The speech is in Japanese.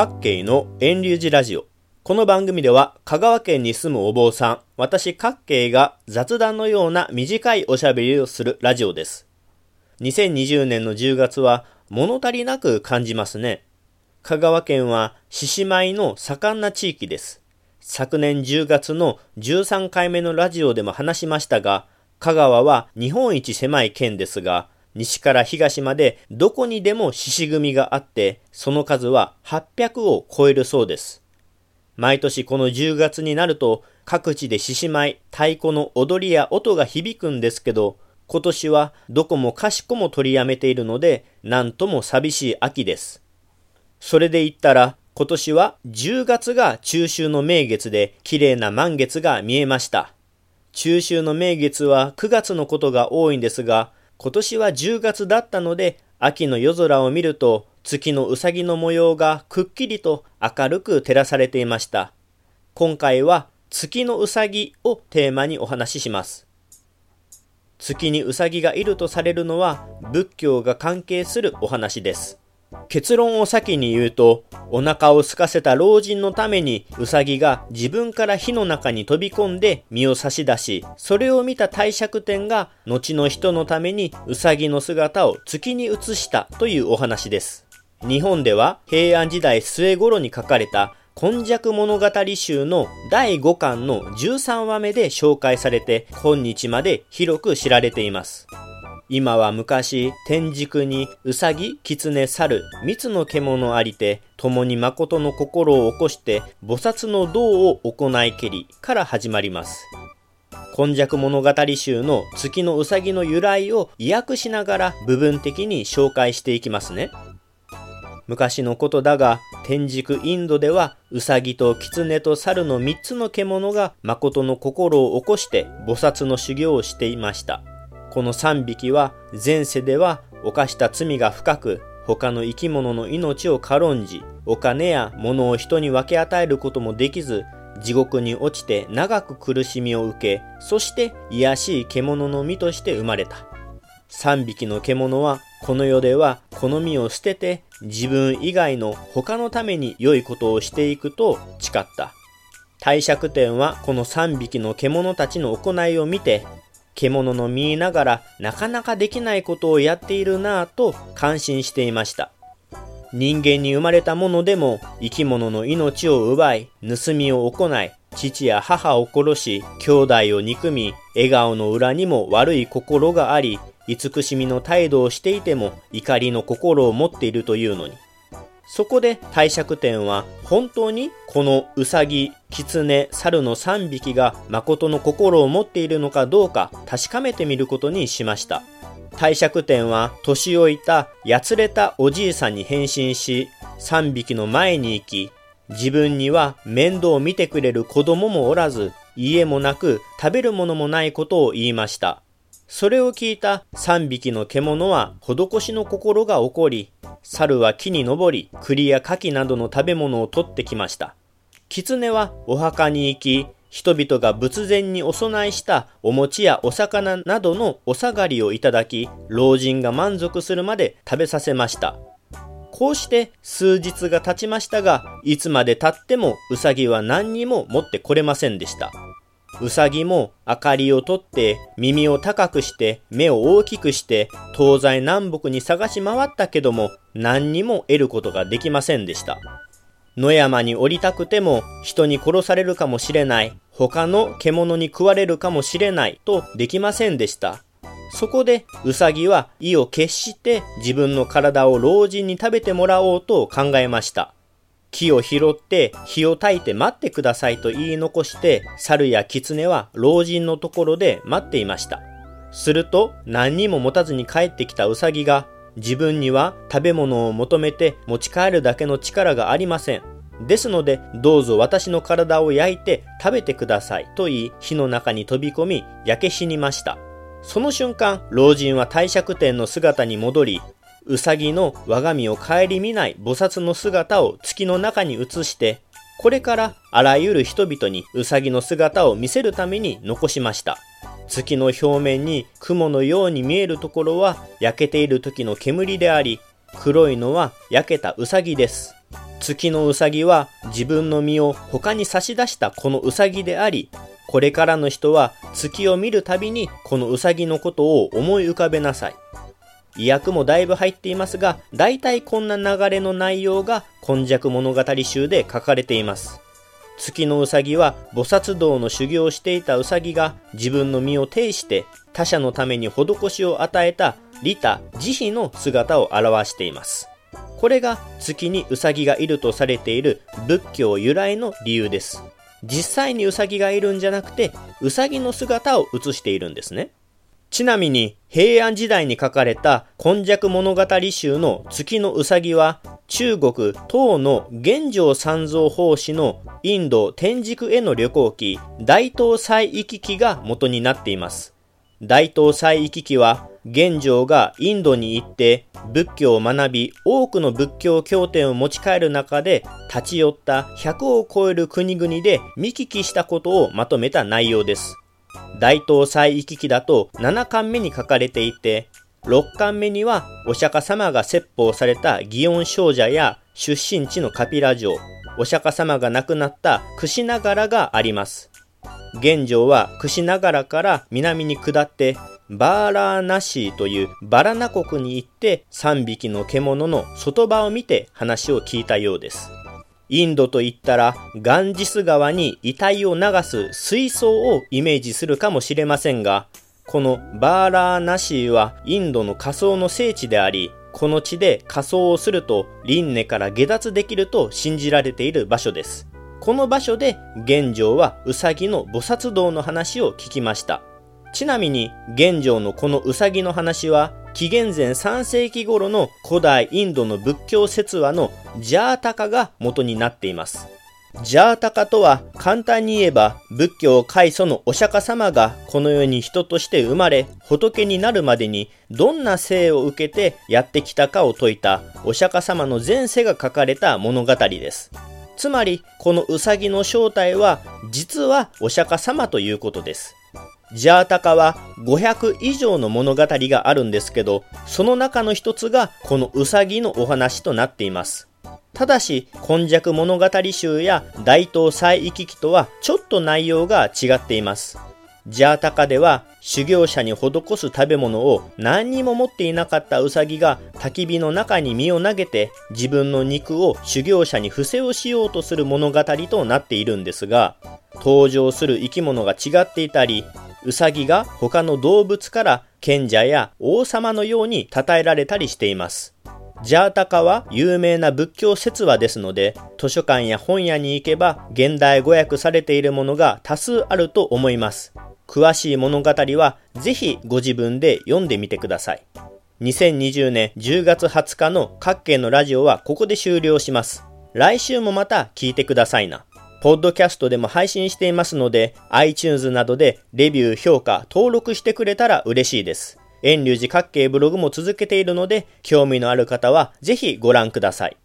各系の遠流寺ラジオ。この番組では香川県に住むお坊さん、私各系が雑談のような短いおしゃべりをするラジオです。2020年の10月は物足りなく感じますね。香川県は獅子舞の盛んな地域です。昨年10月の13回目のラジオでも話しましたが、香川は日本一狭い県ですが、西から東までどこにでも獅子組があって、その数は800を超えるそうです。毎年この10月になると、各地で獅子舞、太鼓の踊りや音が響くんですけど、今年はどこもかしこも取りやめているので、なんとも寂しい秋です。それで言ったら、今年は10月が中秋の名月で綺麗な満月が見えました。中秋の名月は9月のことが多いんですが、今年は10月だったので、秋の夜空を見ると、月のうさぎの模様がくっきりと明るく照らされていました。今回は月のうさぎをテーマにお話しします。月にうさぎがいるとされるのは仏教が関係するお話です。結論を先に言うと、お腹を空かせた老人のために、ウサギが自分から火の中に飛び込んで身を差し出し、それを見た帝釈天が、後の人のためにウサギの姿を月に移したというお話です。日本では平安時代末頃に書かれた今昔物語集の第5巻の13話目で紹介されて今日まで広く知られています。今は昔、天竺にうさぎ、狐、猿、三つの獣ありて、共に誠の心を起こして、菩薩の道を行いけりから始まります。今昔物語集の月のうさぎの由来を意訳しながら部分的に紹介していきますね。昔のことだが、天竺インドでは、うさぎと狐と猿の三つの獣が誠の心を起こして菩薩の修行をしていました。この3匹は前世では犯した罪が深く他の生き物の命を軽んじお金や物を人に分け与えることもできず地獄に落ちて長く苦しみを受けそして癒しい獣の実として生まれた。3匹の獣はこの世ではこの身を捨てて自分以外の他のために良いことをしていくと誓った。帝釈天はこの3匹の獣たちの行いを見て獣の見ながらなかなかできないことをやっているなぁと感心していました。人間に生まれたものでも生き物の命を奪い、盗みを行い、父や母を殺し、兄弟を憎み、笑顔の裏にも悪い心があり、慈しみの態度をしていても怒りの心を持っているというのに。そこで帝釈天は本当にこのウサギ、キツネ、猿の3匹が誠の心を持っているのかどうか確かめてみることにしました。帝釈天は年老いたやつれたおじいさんに変身し3匹の前に行き自分には面倒を見てくれる子供もおらず家もなく食べるものもないことを言いました。それを聞いた3匹の獣は施しの心が起こり猿は木に登り、栗や柿などの食べ物を取ってきました。狐はお墓に行き、人々が仏前にお供えしたお餅やお魚などのお下がりをいただき、老人が満足するまで食べさせました。こうして数日が経ちましたが、いつまで経ってもウサギは何にも持ってこれませんでした。うさぎも明かりをとって耳を高くして目を大きくして東西南北に探し回ったけども何にも得ることができませんでした。野山に降りたくても人に殺されるかもしれない、他の獣に食われるかもしれないとできませんでした。そこでウサギは意を決して自分の体を老人に食べてもらおうと考えました。木を拾って火を焚いて待ってくださいと言い残して猿や狐は老人のところで待っていました。すると何にも持たずに帰ってきたウサギが自分には食べ物を求めて持ち帰るだけの力がありません。ですのでどうぞ私の体を焼いて食べてくださいと言い火の中に飛び込み焼け死にました。その瞬間老人は帝釈天の姿に戻りうさぎの我が身を顧みない菩薩の姿を月の中に映して、これからあらゆる人々にうさぎの姿を見せるために残しました。月の表面に雲のように見えるところは焼けている時の煙であり、黒いのは焼けたうさぎです。月のうさぎは自分の身を他に差し出したこのうさぎであり、これからの人は月を見るたびにこのうさぎのことを思い浮かべなさい。意訳もだいぶ入っていますが、大体こんな流れの内容が今昔物語集で書かれています。月のうさぎは菩薩道の修行をしていたうさぎが自分の身を呈して他者のために施しを与えた利他慈悲の姿を表しています。これが月にうさぎがいるとされている仏教由来の理由です。実際にうさぎがいるんじゃなくて、うさぎの姿を映しているんですね。ちなみに、平安時代に書かれた今昔物語集の月のうさぎは、中国唐の玄奘三蔵法師のインド天竺への旅行記、大東西行き記が元になっています。大東西行き記は、玄奘がインドに行って仏教を学び多くの仏教経典を持ち帰る中で立ち寄った100を超える国々で見聞きしたことをまとめた内容です。大東西行き記だと7巻目に書かれていて6巻目にはお釈迦様が説法された祇園少女や出身地のカピラ城お釈迦様が亡くなった櫛ながらがあります。玄奘は櫛ながらから南に下ってバーラーナシーというバラナ国に行って3匹の獣の外場を見て話を聞いたようです。インドと言ったらガンジス川に遺体を流す水槽をイメージするかもしれませんが、このバーラーナシーはインドの仮想の聖地であり、この地で仮装をすると輪廻から下脱できると信じられている場所です。この場所で玄奘はウサギの菩薩道の話を聞きました。ちなみに、現状のこのウサギの話は、紀元前3世紀頃の古代インドの仏教説話のジャータカが元になっています。ジャータカとは簡単に言えば仏教開祖のお釈迦様がこの世に人として生まれ仏になるまでにどんな生を受けてやってきたかを説いたお釈迦様の前世が書かれた物語です。つまりこのウサギの正体は実はお釈迦様ということです。ジャータカは500以上の物語があるんですけど、その中の一つがこのウサギのお話となっています。ただし、今昔物語集や大東西行き記とはちょっと内容が違っています。ジャータカでは修行者に施す食べ物を何にも持っていなかったウサギが焚き火の中に身を投げて自分の肉を修行者に伏せをしようとする物語となっているんですが登場する生き物が違っていたりウサギが他の動物から賢者や王様のように称えられたりしています。ジャータカは有名な仏教説話ですので、図書館や本屋に行けば現代語訳されているものが多数あると思います。詳しい物語はぜひご自分で読んでみてください。2020年10月20日の各県のラジオはここで終了します。来週もまた聞いてくださいな。ポッドキャストでも配信していますので、iTunes などでレビュー、評価、登録してくれたら嬉しいです。遠隆寺各系ブログも続けているので、興味のある方はぜひご覧ください。